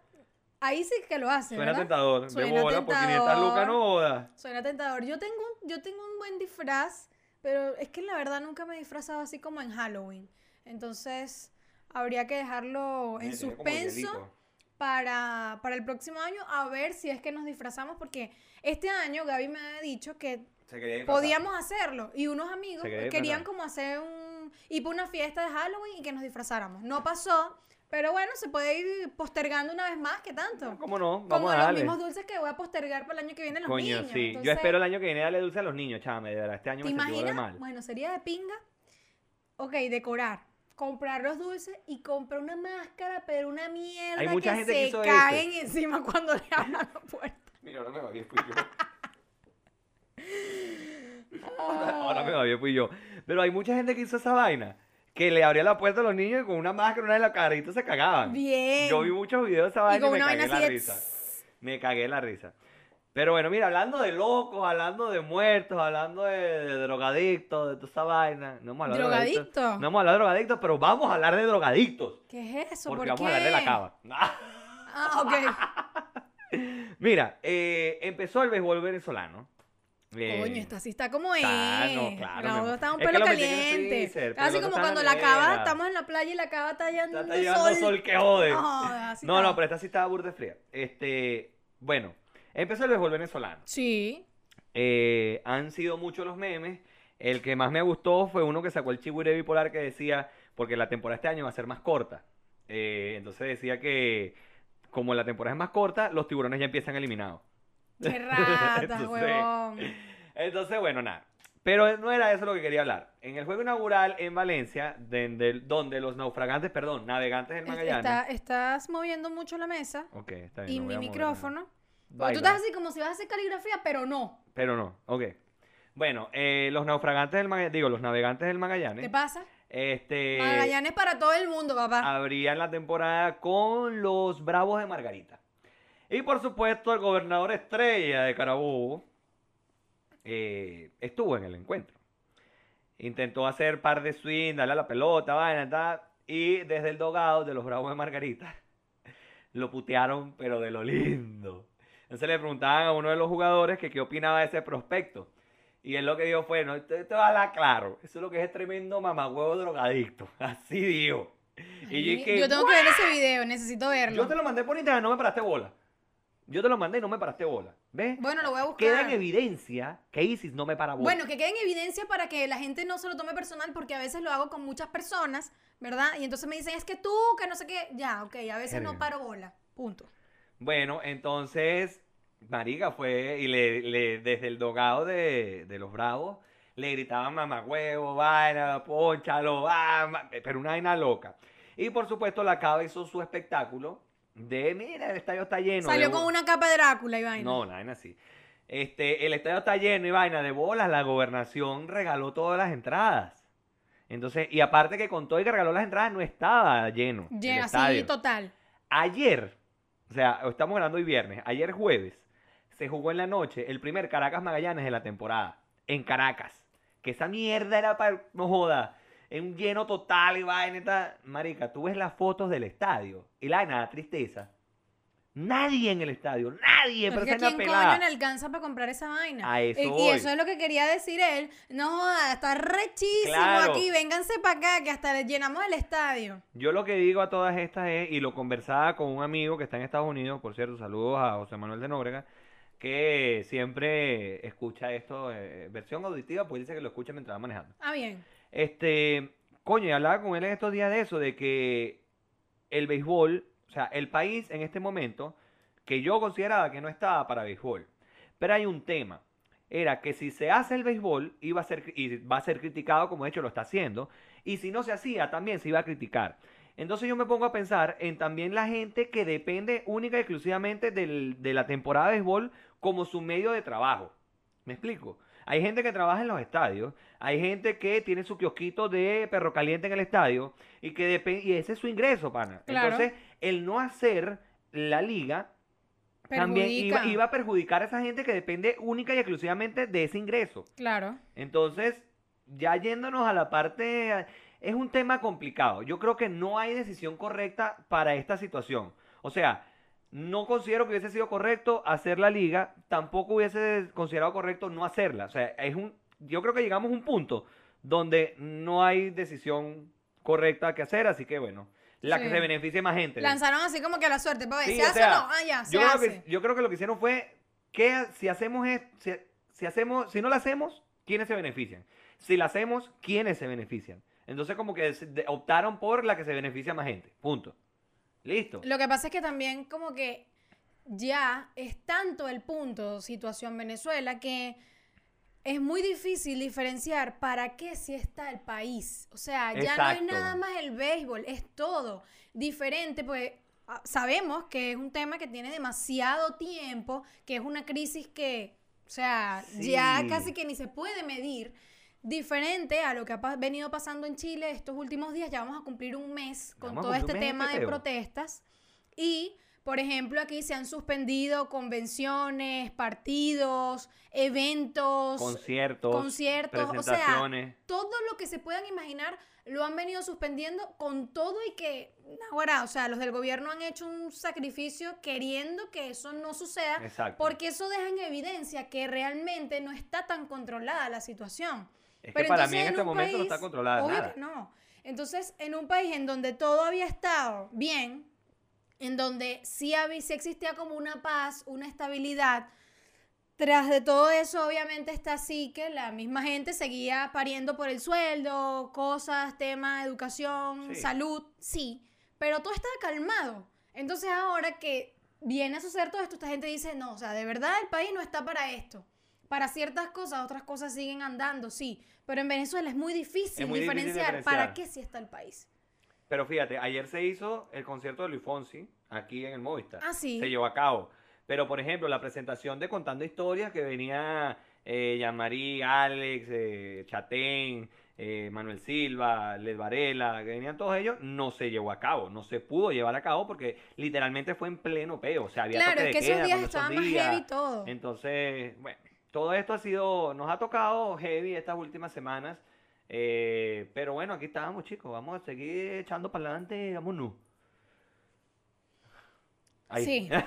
Ahí sí que lo hace, Suena ¿verdad? tentador. Suena de bola por 500 tentador. lucas no. Suena tentador. Yo tengo, un- yo tengo un buen disfraz, pero es que la verdad nunca me he disfrazado así como en Halloween. Entonces, habría que dejarlo en suspenso para, para el próximo año a ver si es que nos disfrazamos, porque este año Gaby me había dicho que podíamos hacerlo y unos amigos querían como hacer un ir por una fiesta de Halloween y que nos disfrazáramos. No pasó, pero bueno, se puede ir postergando una vez más, ¿qué tanto? ¿Cómo no? Como Vamos a los darle. mismos dulces que voy a postergar para el año que viene los Coño, niños. sí. Yo espero el año que viene darle dulce a los niños, chame. De verdad, este año ¿Te me sentí de imaginas? mal. Bueno, sería de pinga. Ok, decorar. Comprar los dulces y comprar una máscara, pero una mierda Hay mucha que gente que se hizo eso. caguen encima cuando le abran la puerta. Mira, ahora me va bien, fui yo. ahora me va bien, fui yo. Pero hay mucha gente que hizo esa vaina. Que le abría la puerta a los niños y con una máscara, una de la carita se cagaban. Bien. Yo vi muchos videos de esa vaina y, me cagué la risa. Me cagué la risa. Pero bueno, mira, hablando de locos, hablando de muertos, hablando de, de drogadictos, de toda esa vaina. No hemos hablado drogadictos. ¿Drogadicto? No hemos hablado de drogadictos, pero vamos a hablar de drogadictos. ¿Qué es eso? Porque ¿Por vamos qué? a hablar de la cava. Ah, ok. Mira, eh, empezó el béisbol venezolano. Eh, Coño, esta sí está como es. está, no, claro, La otra está un es pelo caliente. freezer, Casi como está cuando la la cava, estamos en la playa y la cava está Está, llevando está llevando sol. sol. que jode. No, así no, está. no, pero esta sí estaba burda fría. Este, bueno, empezó el béisbol venezolano. Sí. Eh, han sido muchos los memes. El que más me gustó fue uno que sacó el Chihuire Bipolar que decía, porque la temporada este año va a ser más corta. Eh, entonces decía que como la temporada es más corta, los tiburones ya empiezan eliminados. Qué ratas, Entonces, huevón. Entonces, bueno, nada. Pero no era eso lo que quería hablar. En el juego inaugural en Valencia, donde, donde los naufragantes, perdón, navegantes del Magallanes. Está- estás moviendo mucho la mesa Ok, está bien. y no voy mi a mover nada. micrófono. Porque tú estás así como si vas a hacer caligrafía, pero no. Pero no, ok. Bueno, eh, los naufragantes del Magallanes, digo, los navegantes del Magallanes. ¿Qué pasa? Este. Magallanes para todo el mundo, papá. abrían la temporada con los Bravos de Margarita. Y por supuesto, el gobernador estrella de Carabobo eh, estuvo en el encuentro. Intentó hacer par de swing, darle a la pelota, vaina, tal. Y desde el dogado de los Bravos de Margarita lo putearon, pero de lo lindo. Entonces le preguntaban a uno de los jugadores que qué opinaba de ese prospecto. Y él lo que dijo fue, no, esto, esto va a hablar claro. Eso es lo que es tremendo mamagüevo drogadicto. Así dijo. Y yo, dije, yo tengo que ver ese video, necesito verlo. yo te lo mandé por internet, no me paraste bola. Yo te lo mandé y no me paraste bola. ¿Ves? Bueno, lo voy a buscar. Queda en evidencia que Isis no me para bola. Bueno, que quede en evidencia para que la gente no se lo tome personal, porque a veces lo hago con muchas personas, ¿verdad? Y entonces me dicen, es que tú, que no sé qué. Ya, ok, a veces no paro bola. Punto. Bueno, entonces, Marica fue y le, le- desde el dogado de, de los bravos le gritaban mamagüevo, vaina, ponchalo, ma-", pero una vaina loca. Y por supuesto, la Cava hizo su espectáculo de, mira, el estadio está lleno. Salió de con bo-". una capa de Drácula y vaina. No, vaina así. Este, el estadio está lleno y vaina de bolas, la gobernación regaló todas las entradas. Entonces, y aparte que con todo y que regaló las entradas, no estaba lleno. así, estadio. total. Ayer, o sea, estamos hablando hoy viernes, ayer jueves, se jugó en la noche el primer Caracas Magallanes de la temporada, en Caracas. Que esa mierda era para, no joda, en un lleno total y vaina. y tal. Marica, tú ves las fotos del estadio y la vaina da tristeza. Nadie en el estadio, nadie, Pero ¿quién coño le alcanza para comprar esa vaina? A eso y, eso es lo que quería decir él. No joda, está rechísimo Claro. aquí, vénganse para acá, que hasta le llenamos el estadio. Yo lo que digo a todas estas es, y lo conversaba con un amigo que está en Estados Unidos, por cierto, saludos a José Manuel de Nóbrega, que siempre escucha esto, eh, versión auditiva, pues dice que lo escucha mientras va manejando. Ah, bien. Este, coño, y hablaba con él en estos días de eso, de que el béisbol, o sea, el país en este momento, que yo consideraba que no estaba para béisbol, pero hay un tema, era que si se hace el béisbol, iba a ser, y va a ser criticado como de hecho lo está haciendo, y si no se hacía, también se iba a criticar. Entonces yo me pongo a pensar en también la gente que depende única y exclusivamente del- de la temporada de béisbol como su medio de trabajo. ¿Me explico? Hay gente que trabaja en los estadios, hay gente que tiene su kiosquito de perro caliente en el estadio y que depende y ese es su ingreso, pana. Claro. Entonces, el no hacer la liga también iba, iba a perjudicar a esa gente que depende única y exclusivamente de ese ingreso. Claro. Entonces, ya yéndonos a la parte, es un tema complicado. Yo creo que no hay decisión correcta para esta situación. O sea, no considero que hubiese sido correcto hacer la liga, tampoco hubiese considerado correcto no hacerla. O sea, es un, yo creo que llegamos a un punto donde no hay decisión correcta que hacer, así que bueno, la que se beneficie más gente. Lanzaron así como que a la suerte, para ver, Sí, ¿se o hace sea, o no? Ah, ya, se yo, creo hace. que, yo creo que lo que hicieron fue que si hacemos es, si, si hacemos, si no la hacemos, ¿quiénes se benefician? Si la hacemos, ¿quiénes se benefician? Entonces como que optaron por la que se beneficia más gente. Punto. Listo. Lo que pasa es que también como que ya es tanto el punto situación Venezuela que es muy difícil diferenciar para qué si está el país. O sea, ya no es nada más el béisbol, es todo diferente, pues ah, sabemos que es un tema que tiene demasiado tiempo, que es una crisis que, o sea, ya casi que ni se puede medir. Diferente a lo que ha venido pasando en Chile estos últimos días, ya vamos a cumplir un mes con todo este tema de protestas. Y, por ejemplo, aquí se han suspendido convenciones, partidos, eventos, Conciertos, conciertos, o sea, presentaciones. todo lo que se puedan imaginar lo han venido suspendiendo con todo y que, ahora, o sea, los del gobierno han hecho un sacrificio queriendo que eso no suceda, Exacto. porque eso deja en evidencia que realmente no está tan controlada la situación. Es que Pero para entonces mí en en este momento no está país- controlada Obvio nada. que no. Entonces, en un país en donde todo había estado bien, en donde sí, había, sí existía como una paz, una estabilidad, tras de todo eso, obviamente está así que la misma gente seguía pariendo por el sueldo, cosas, tema, educación, Sí. salud, sí, pero todo estaba calmado. Entonces ahora que viene a suceder todo esto, esta gente dice, no, o sea, de verdad el país no está para esto. Para ciertas cosas, otras cosas siguen andando, sí, pero en Venezuela es muy difícil, Es muy difícil diferenciar, para qué sí está el país. Pero fíjate, ayer se hizo el concierto de Luis Fonsi aquí en el Movistar. Ah, sí. Se llevó a cabo. Pero, por ejemplo, la presentación de Contando Historias que venía eh, Jean-Marie, Alex, eh, Chatén, eh, Manuel Silva, Led Varela, que venían todos ellos, no se llevó a cabo. No se pudo llevar a cabo porque literalmente fue en pleno peo. O sea, había Claro, toque de que esos días estaban más heavy todo. Entonces, bueno, todo esto ha sido, nos ha tocado heavy estas últimas semanas. eh, pero bueno, aquí estamos, chicos. Vamos a seguir echando para adelante. Vámonos. Ahí. Sí.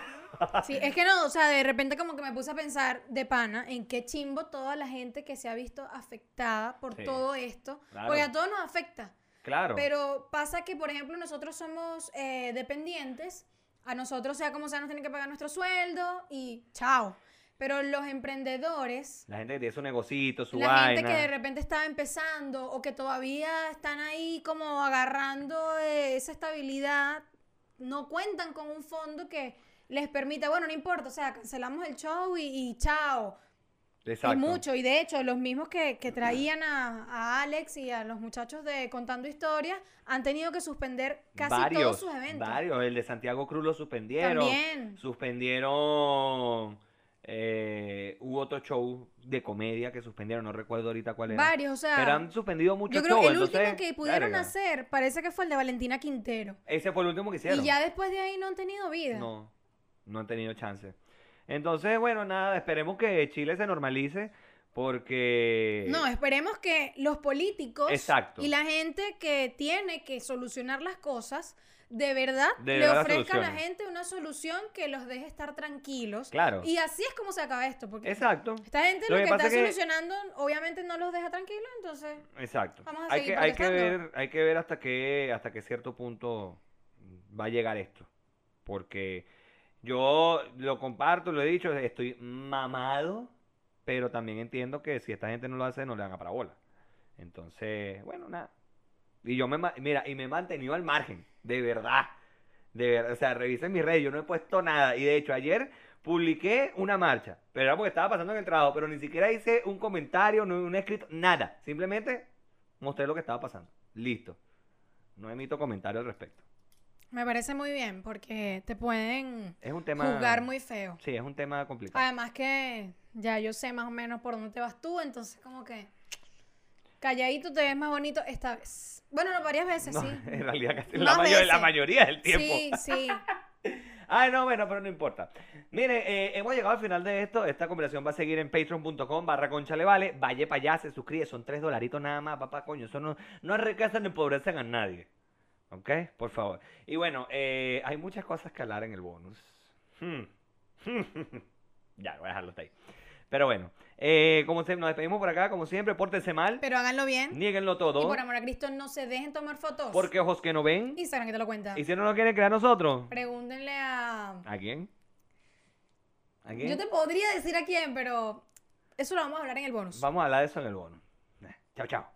Sí, es que no, o sea, de repente como que me puse a pensar de pana en qué chimbo toda la gente que se ha visto afectada por Sí. todo esto, Claro. porque a todos nos afecta. Claro. Pero pasa que, por ejemplo, nosotros somos eh, dependientes, a nosotros, sea como sea, nos tienen que pagar nuestro sueldo y chao. Pero los emprendedores, La gente que tiene su negocito, su la vaina. gente que de repente está empezando o que todavía están ahí como agarrando eh, esa estabilidad, no cuentan con un fondo que les permita, bueno, no importa, o sea, cancelamos el show y, y chao. Exacto. Es mucho, y de hecho, los mismos que, que traían a, a Alex y a los muchachos de Contando Historias han tenido que suspender casi varios, todos sus eventos. Varios. El de Santiago Cruz lo suspendieron. También. Suspendieron. Eh, hubo otro show de comedia que suspendieron, no recuerdo ahorita cuál era. Varios, o sea. Pero han suspendido muchos yo creo que shows, el último entonces, que pudieron hacer parece que fue el de Valentina Quintero. Ese fue el último que hicieron. Y ya después de ahí no han tenido vida. No, no han tenido chance. Entonces, bueno, nada, esperemos que Chile se normalice porque... No, esperemos que los políticos Exacto. y la gente que tiene que solucionar las cosas de verdad De le ofrezcan a la gente una solución que los deje estar tranquilos. Claro. Y así es como se acaba esto. Porque Exacto. esta gente Lo lo, que está que- solucionando obviamente no los deja tranquilos, entonces... Exacto. Vamos a hay seguir que, hay que ver, hay que ver hasta qué, hasta qué cierto punto va a llegar esto. Porque yo lo comparto, lo he dicho, estoy mamado, pero también entiendo que si esta gente no lo hace, no le dan a para bola. Entonces, bueno, nada. Y yo me, mira, y me he mantenido al margen, de verdad. De verdad, o sea, revisen mis redes, yo no he puesto nada. Y de hecho, ayer publiqué una marcha, pero era porque estaba pasando en el trabajo, pero ni siquiera hice un comentario, no un escrito, nada. Simplemente mostré lo que estaba pasando. Listo. No emito comentario al respecto. Me parece muy bien porque te pueden Es un tema. juzgar muy feo. Sí, es un tema complicado. Además que ya yo sé más o menos por dónde te vas tú, entonces como que calladito te ves más bonito esta vez. Bueno, no, varias veces, No, sí. en realidad casi la, mayor- la mayoría del tiempo. Sí, sí. Ay, no, bueno, pero no importa. Mire, eh, hemos llegado al final de esto. Esta conversación va a seguir en patreon.com barra concha le vale. Vaya para allá, se suscribe. Son tres dolaritos nada más, papá, coño. Eso no, no enriquecen ni empobrecen a nadie. ¿Ok? Por favor. Y bueno, eh, hay muchas cosas que hablar en el bonus. Hmm. ya, voy a dejarlo hasta ahí. Pero bueno, eh, como se, nos despedimos por acá, como siempre, pórtense mal. Pero háganlo bien. Nieguenlo Y todo. por amor a Cristo, no se dejen tomar fotos. Porque ojos que no ven. Instagram que te lo cuenta. Y si no lo quieren crear nosotros. Pregúntenle a... ¿A quién? ¿A quién? Yo te podría decir a quién, pero eso lo vamos a hablar en el bonus. Vamos a hablar de eso en el bono. Eh, Chao, chao.